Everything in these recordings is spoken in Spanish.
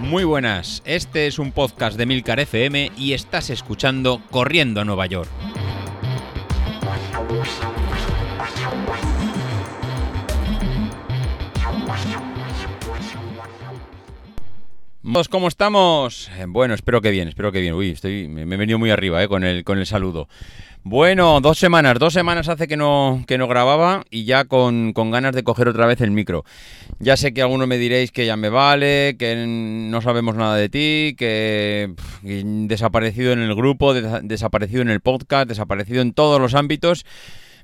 Muy buenas, este es un podcast de Milcar FM y estás escuchando Corriendo a Nueva York. ¿Cómo estamos? Eh, Bueno, espero que bien, espero que bien. Uy, estoy, me he venido muy arriba eh, con, el, con el saludo. Bueno, dos semanas, dos semanas hace que no, que no grababa y ya con, con ganas de coger otra vez el micro. Ya sé que algunos me diréis que ya me vale, que no sabemos nada de ti, que, desaparecido en el grupo, desa- desaparecido en el podcast, desaparecido en todos los ámbitos.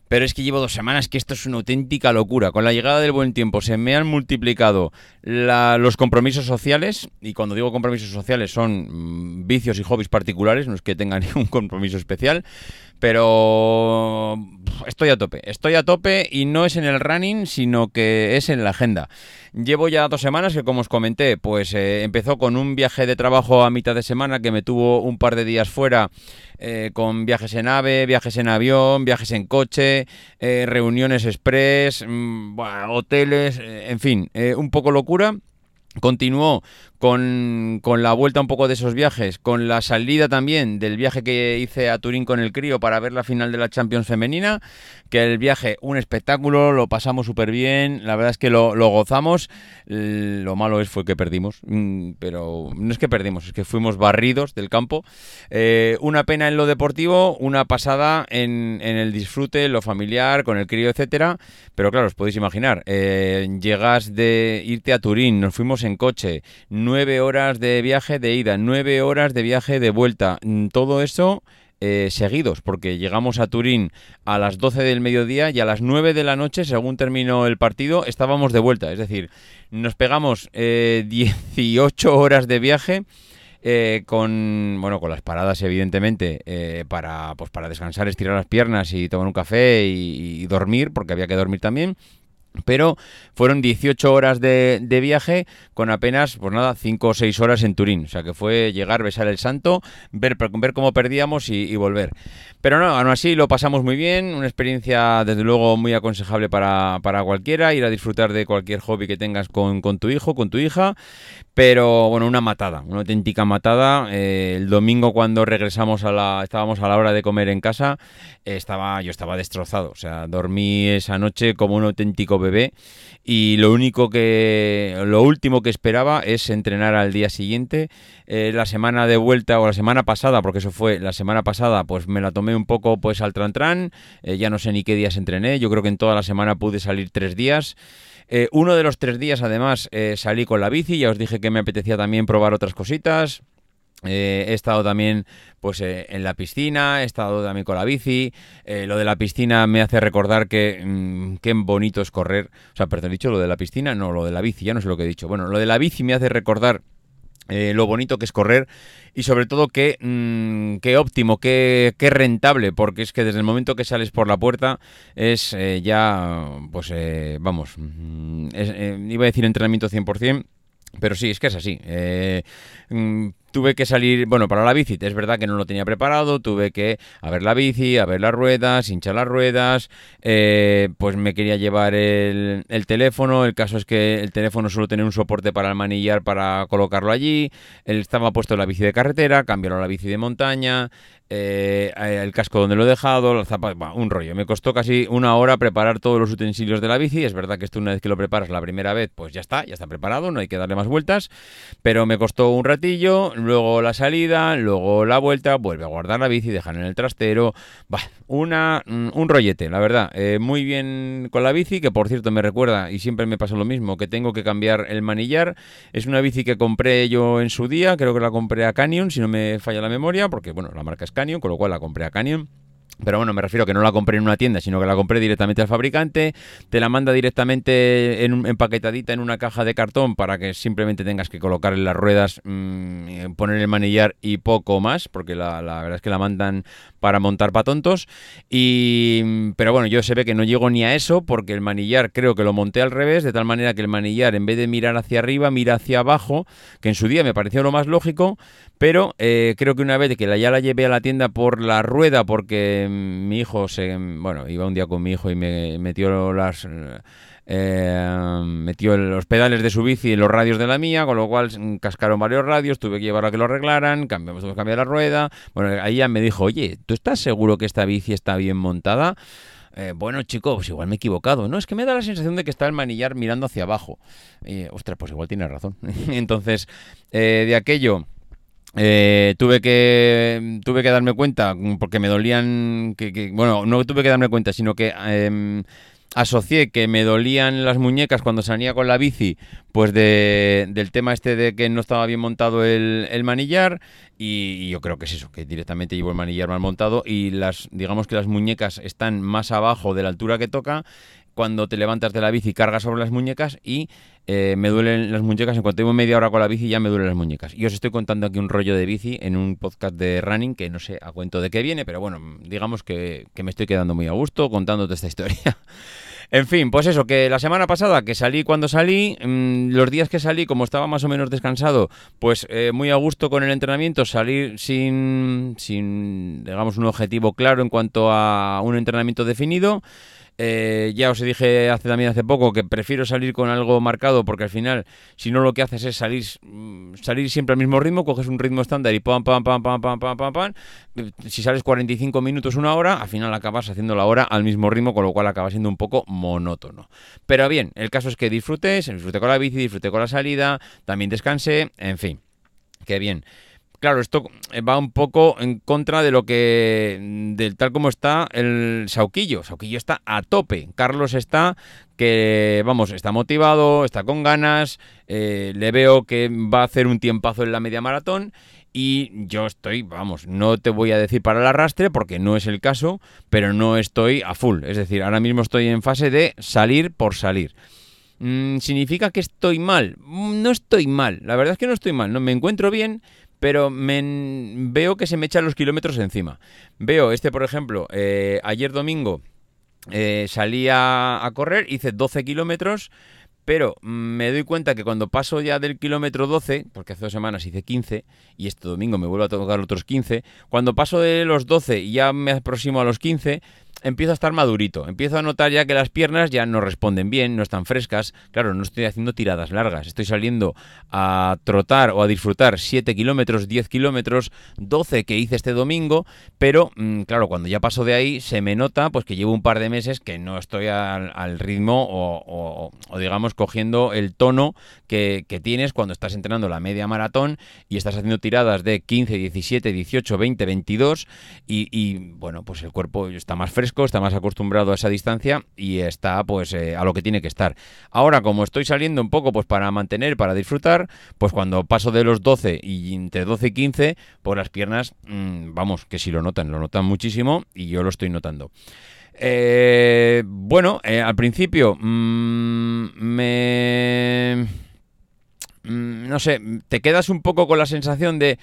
Pero es que llevo dos semanas que esto es una auténtica locura. Con la llegada del buen tiempo se me han multiplicado los compromisos sociales. Y cuando digo compromisos sociales son mm, vicios y hobbies particulares, no es que tenga ningún compromiso especial. Pero estoy a tope, estoy a tope y no es en el running, sino que es en la agenda. Llevo ya dos semanas que, como os comenté, pues eh, empezó con un viaje de trabajo a mitad de semana que me tuvo un par de días fuera eh, con viajes en ave, viajes en avión, viajes en coche, eh, reuniones express, mm, hoteles, en fin, un poco locura. Continuó con, con la vuelta un poco de esos viajes, con la salida también del viaje que hice a Turín con el crío para ver la final de la Champions femenina, que el viaje, un espectáculo, lo pasamos súper bien, la verdad es que lo, gozamos, lo malo es fue que perdimos, mm, pero no es que perdimos, es que fuimos barridos del campo. Eh, una pena en lo deportivo, una pasada en, en el disfrute, lo familiar, con el crío, etcétera, pero claro, os podéis imaginar, eh, llegas de irte a Turín, nos fuimos en coche, nueve horas de viaje de ida, nueve horas de viaje de vuelta. Mm, Todo eso eh, seguidos, porque llegamos a Turín a las 12 del mediodía y a las 9 de la noche, según terminó el partido, estábamos de vuelta. Es decir, nos pegamos eh, 18 horas de viaje. eh, con bueno con las paradas evidentemente eh, para pues para descansar estirar las piernas y tomar un café y- y dormir porque había que dormir también pero fueron 18 horas de, de viaje con apenas, pues nada, 5 o 6 horas en Turín. O sea que fue llegar, besar el santo, ver, ver cómo perdíamos y, volver. Pero no, aún así lo pasamos muy bien. Una experiencia, desde luego, muy aconsejable para, para cualquiera. Ir a disfrutar de cualquier hobby que tengas con, con tu hijo, con tu hija. Pero bueno, una matada, una auténtica matada. Eh, el domingo cuando regresamos a la, estábamos a la hora de comer en casa, estaba, yo estaba destrozado. O sea, dormí esa noche como un auténtico bebé. Y lo único que, lo último que esperaba es entrenar al día siguiente. Eh, la semana de vuelta o la semana pasada, porque eso fue la semana pasada, pues me la tomé un poco pues al tran tran. Eh, ya no sé ni qué días entrené. Yo creo que en toda la semana pude salir tres días. Eh, uno de los tres días, además, eh, salí con la bici. Ya os dije que me apetecía también probar otras cositas. Eh, he estado también pues eh, en la piscina, he estado también con la bici. Eh, lo de la piscina me hace recordar que mm, qué bonito es correr. O sea, perdón, dicho lo de la piscina, no, lo de la bici, ya no sé lo que he dicho. Bueno, lo de la bici me hace recordar eh, lo bonito que es correr y sobre todo que, mm, qué óptimo, qué, qué rentable, porque es que desde el momento que sales por la puerta es ya, pues vamos, mm, iba a decir entrenamiento 100%. Pero sí, es que es así. Eh, mm, tuve que salir, bueno, para la bici, es verdad que no lo tenía preparado, tuve que a ver la bici, a ver las ruedas, hinchar las ruedas, eh, pues me quería llevar el, el teléfono, el caso es que el teléfono solo tenía un soporte para el manillar para colocarlo allí, él estaba puesto en la bici de carretera, cambiaron a la bici de montaña, eh, el casco donde lo he dejado, los zapatos, bah, un rollo. Me costó casi una hora preparar todos los utensilios de la bici. Es verdad que esto una vez que lo preparas la primera vez, pues ya está, ya está preparado, no hay que darle más vueltas. Pero me costó un ratillo, luego la salida, luego la vuelta, vuelve a guardar la bici, dejar en el trastero. Bah, una, mm, un rollete, la verdad. Eh, muy bien con la bici, que por cierto me recuerda, y siempre me pasa lo mismo, que tengo que cambiar el manillar. Es una bici que compré yo en su día, creo que la compré a Canyon, si no me falla la memoria, porque bueno, la marca es Canyon, con lo cual la compré a Canyon. Pero bueno, me refiero a que no la compré en una tienda, sino que la compré directamente al fabricante, te la manda directamente en empaquetadita en una caja de cartón para que simplemente tengas que colocar en las ruedas, mm, poner el manillar y poco más, porque la, la verdad es que la mandan para montar para tontos. Y, pero bueno, yo se ve que no llego ni a eso, porque el manillar creo que lo monté al revés, de tal manera que el manillar en vez de mirar hacia arriba, mira hacia abajo, que en su día me pareció lo más lógico, pero eh, creo que una vez que ya la llevé a la tienda por la rueda, porque mm, mi hijo se. Bueno, iba un día con mi hijo y me metió las. eh, metió los pedales de su bici en los radios de la mía, con lo cual mm, cascaron varios radios, tuve que llevar a que lo arreglaran, cambiamos, tuve que cambiar la rueda. Bueno, ahí ya me dijo, oye, ¿tú estás seguro que esta bici está bien montada? Eh, bueno, chicos, pues igual me he equivocado. No, es que me da la sensación de que está el manillar mirando hacia abajo. Y, ostras, pues igual tiene razón. Entonces, eh, de aquello... Eh, tuve que tuve que darme cuenta porque me dolían que, bueno no tuve que darme cuenta sino que em, asocié que me dolían las muñecas cuando salía con la bici, pues de, del tema este de que no estaba bien montado el, manillar y, yo creo que es eso, que directamente llevo el manillar mal montado y las, digamos que las muñecas están más abajo de la altura que toca cuando te levantas de la bici cargas sobre las muñecas y eh, me duelen las muñecas. En cuanto llevo media hora con la bici ya me duelen las muñecas. Y os estoy contando aquí un rollo de bici en un podcast de running que no sé a cuento de qué viene, pero bueno, digamos que, que me estoy quedando muy a gusto contándote esta historia. En fin, pues eso, que la semana pasada que salí cuando salí, mm, los días que salí, como estaba más o menos descansado, pues eh, muy a gusto con el entrenamiento, salir sin, sin, digamos, un objetivo claro en cuanto a un entrenamiento definido. Eh, ya os dije hace también hace poco que prefiero salir con algo marcado porque al final, si no lo que haces es salir, mm, salir siempre al mismo ritmo, coges un ritmo estándar y pam, pam, pam, pam, pam, pam, pam, pam. Si sales 45 minutos, una hora, al final acabas haciendo la hora al mismo ritmo, con lo cual acaba siendo un poco monótono. Pero bien, el caso es que disfrutes, disfruté con la bici, disfruté con la salida, también descansé, en fin, qué bien. Claro, esto va un poco en contra de lo que, del tal como está el Sauquillo. Sauquillo está a tope. Carlos está que, vamos, está motivado, está con ganas. Eh, le veo que va a hacer un tiempazo en la media maratón. Y yo estoy, vamos, no te voy a decir para el arrastre porque no es el caso, pero no estoy a full. Es decir, ahora mismo estoy en fase de salir por salir. Mm, ¿Significa que estoy mal? Mm, no estoy mal. La verdad es que no estoy mal. No me encuentro bien pero me, veo que se me echan los kilómetros encima. Veo este, por ejemplo, eh, ayer domingo eh, salí a, correr, hice 12 kilómetros, pero me doy cuenta que cuando paso ya del kilómetro 12, porque hace dos semanas hice 15 y este domingo me vuelvo a tocar otros 15, cuando paso de los 12 y ya me aproximo a los 15, empiezo a estar madurito. Empiezo a notar ya que las piernas ya no responden bien, no están frescas. Claro, no estoy haciendo tiradas largas. Estoy saliendo a trotar o a disfrutar 7 kilómetros, 10 kilómetros, 12 que hice este domingo. Pero, mm, claro, cuando ya paso de ahí, se me nota pues que llevo un par de meses que no estoy al, ritmo o, digamos, cogiendo el tono que, tienes cuando estás entrenando la media maratón y estás haciendo tiradas de 15, 17, 18, 20, 22. Y, y bueno, pues el cuerpo está más fresco está más acostumbrado a esa distancia y está pues eh, a lo que tiene que estar. Ahora, como estoy saliendo un poco pues para mantener, para disfrutar, pues cuando paso de los 12 y entre 12 y 15, pues las piernas, mm, vamos, que si lo notan, lo notan muchísimo y yo lo estoy notando. Eh, bueno, eh, al principio mm, me... Mm, no sé, te quedas un poco con la sensación de...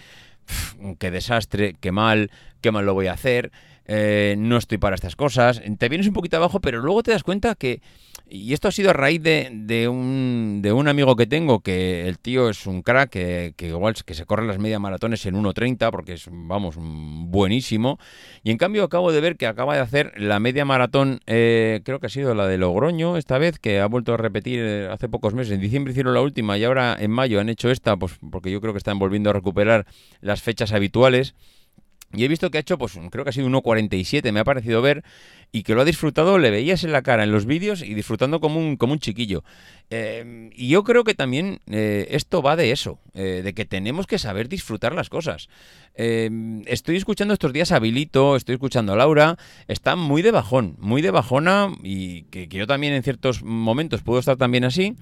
qué desastre, qué mal, qué mal lo voy a hacer. Eh, no estoy para estas cosas, te vienes un poquito abajo, pero luego te das cuenta que, y esto ha sido a raíz de, un, de un amigo que tengo, que el tío es un crack, que, igual que se corre las media maratones en 1.30, porque es, vamos, buenísimo, y en cambio acabo de ver que acaba de hacer la media maratón, eh, creo que ha sido la de Logroño esta vez, que ha vuelto a repetir eh, hace pocos meses, en diciembre hicieron la última y ahora en mayo han hecho esta, pues porque yo creo que están volviendo a recuperar las fechas habituales. Y he visto que ha hecho, pues creo que ha sido 1.47, me ha parecido ver, y que lo ha disfrutado, le veías en la cara en los vídeos y disfrutando como un, como un chiquillo. Eh, y yo creo que también eh, esto va de eso, eh, de que tenemos que saber disfrutar las cosas. estoy escuchando estos días a Bilito, estoy escuchando a Laura, está muy de bajón, muy de bajona, y que yo también en ciertos momentos puedo estar también así.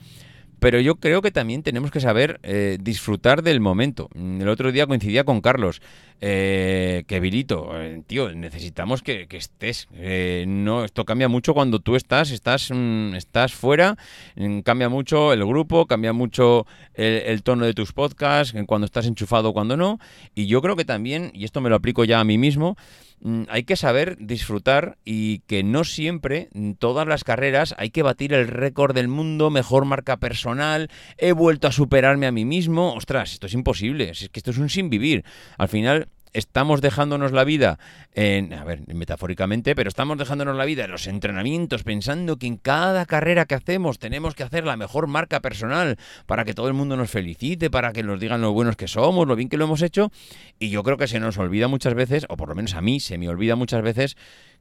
Pero yo creo que también tenemos que saber disfrutar del momento. El otro día coincidía con Carlos, eh, que Virito, eh, tío, necesitamos que, estés. Eh, no, esto cambia mucho cuando tú estás, estás, mm, estás fuera, mm, cambia mucho el grupo, cambia mucho el, el, tono de tus podcasts, cuando estás enchufado, cuando no. Y yo creo que también, y esto me lo aplico ya a mí mismo, Mm, hay que saber disfrutar y que no siempre, en todas las carreras, hay que batir el récord del mundo, mejor marca personal, he vuelto a superarme a mí mismo. Ostras, esto es imposible, es que esto es un sin vivir. Al final, estamos dejándonos la vida en, a ver, metafóricamente, pero estamos dejándonos la vida en los entrenamientos pensando que en cada carrera que hacemos tenemos que hacer la mejor marca personal para que todo el mundo nos felicite, para que nos digan lo buenos que somos, lo bien que lo hemos hecho. Y yo creo que se nos olvida muchas veces, o por lo menos a mí se me olvida muchas veces,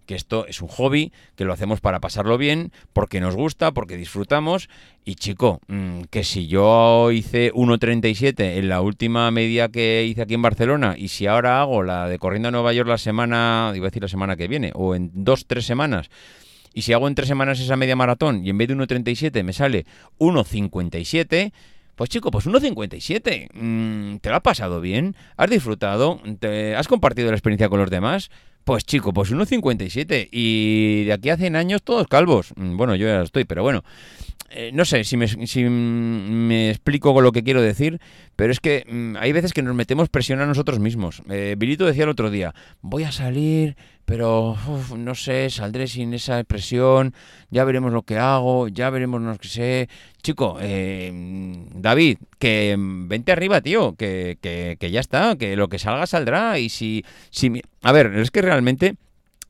que esto es un hobby, que lo hacemos para pasarlo bien, porque nos gusta, porque disfrutamos. Y chico, mm, que si yo hice 1.37 en la última media que hice aquí en Barcelona, y si ahora hago la de corriendo a Nueva York la semana, iba a decir la semana que viene, o en dos, tres semanas, y si hago en tres semanas esa media maratón y en vez de 1.37 me sale 1.57, pues chico, pues 1.57. Mm, ¿Te lo ha pasado bien? ¿Has disfrutado? ¿Te ¿Has compartido la experiencia con los demás? Pues chico, pues 1,57. Y de aquí a 100 años todos calvos. Mm, bueno, yo ya estoy, pero bueno. Eh, no sé si me, explico con lo que quiero decir, pero es que mm, hay veces que nos metemos presión a nosotros mismos. Eh, decía el otro día, voy a salir, pero no sé, saldré sin esa presión, ya veremos lo que hago, ya veremos lo que sé. Chico, eh, David, que vente arriba, tío, que, que, que, ya está, que lo que salga saldrá. Y si, si... A ver, es que realmente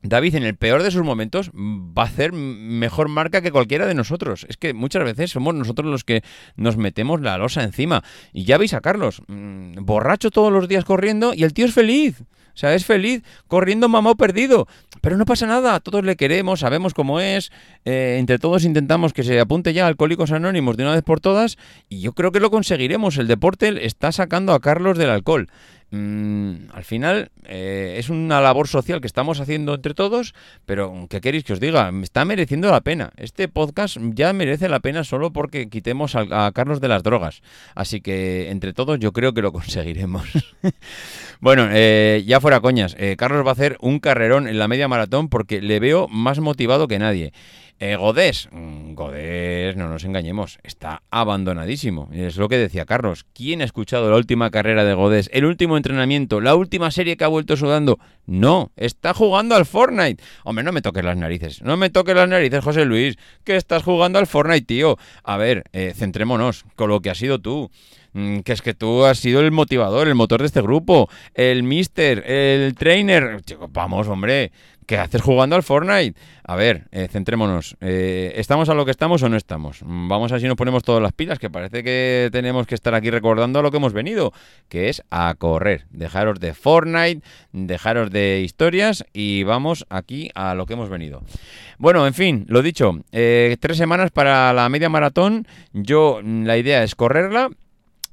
David en el peor de sus momentos va a hacer mejor marca que cualquiera de nosotros. Es que muchas veces somos nosotros los que nos metemos la losa encima. Y ya veis a Carlos, mm, borracho todos los días corriendo y el tío es feliz. O sea, es feliz corriendo mamá perdido. Pero no pasa nada, todos le queremos, sabemos cómo es. Eh, entre todos intentamos que se apunte ya a Alcohólicos Anónimos de una vez por todas. Y yo creo que lo conseguiremos. El deporte está sacando a Carlos del alcohol. Mm, al final eh, es una labor social que estamos haciendo entre todos, pero ¿qué queréis que os diga? Está mereciendo la pena. Este podcast ya merece la pena solo porque quitemos a, Carlos de las drogas. Así que entre todos yo creo que lo conseguiremos. Bueno, eh, ya fuera coñas, eh, Carlos va a hacer un carrerón en la media maratón porque le veo más motivado que nadie. Eh, Godés, mm, Godés, no nos engañemos, está abandonadísimo. Es lo que decía Carlos. ¿Quién ha escuchado la última carrera de Godés? El último entrenamiento, la última serie que ha vuelto sudando. No, está jugando al Fortnite. Hombre, no me toques las narices. No me toques las narices, José Luis. Que estás jugando al Fortnite, tío. A ver, eh, centrémonos con lo que has sido tú mm, que es que tú has sido el motivador, el motor de este grupo, el mister, el trainer. Vamos, hombre, ¿Qué haces jugando al Fortnite? A ver, eh, centrémonos. Eh, ¿Estamos a lo que estamos o no estamos? Mm, vamos a ver si nos ponemos todas las pilas, que parece que tenemos que estar aquí recordando a lo que hemos venido, que es a correr. Dejaros de Fortnite, dejaros de historias y vamos aquí a lo que hemos venido. Bueno, en fin, lo dicho, eh, tres semanas para la media maratón. Yo, mm, la idea es correrla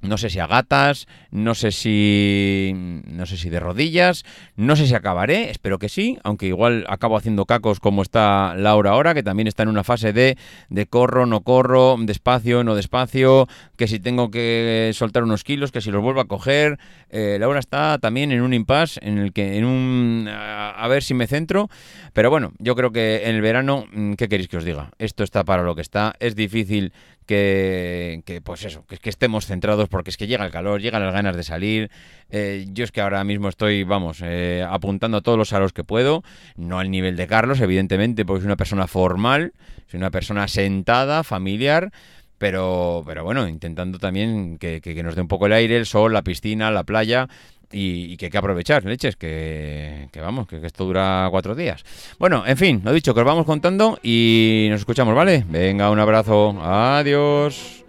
no sé si a gatas, no sé si no sé si de rodillas, no sé si acabaré, espero que sí, aunque igual acabo haciendo cacos como está Laura ahora, que también está en una fase de, de corro, no corro, despacio, no despacio, que si tengo que soltar unos kilos, que si los vuelvo a coger. Eh, Laura está también en un impasse en el que en un a ver si me centro, pero bueno, yo creo que en el verano, mm, ¿qué queréis que os diga? Esto está para lo que está, es difícil que, que, pues eso, que, que, estemos centrados porque es que llega el calor, llegan las ganas de salir. Eh, yo es que ahora mismo estoy, vamos, eh, apuntando a todos los aros que puedo, no al nivel de Carlos, evidentemente, porque soy una persona formal, soy una persona sentada, familiar. Pero, pero bueno, intentando también que, que nos dé un poco el aire, el sol, la piscina, la playa, y, que hay que aprovechar, leches, que, vamos, que, que, esto dura cuatro días. Bueno, en fin, lo dicho, que os vamos contando y nos escuchamos, ¿vale? Venga, un abrazo, adiós.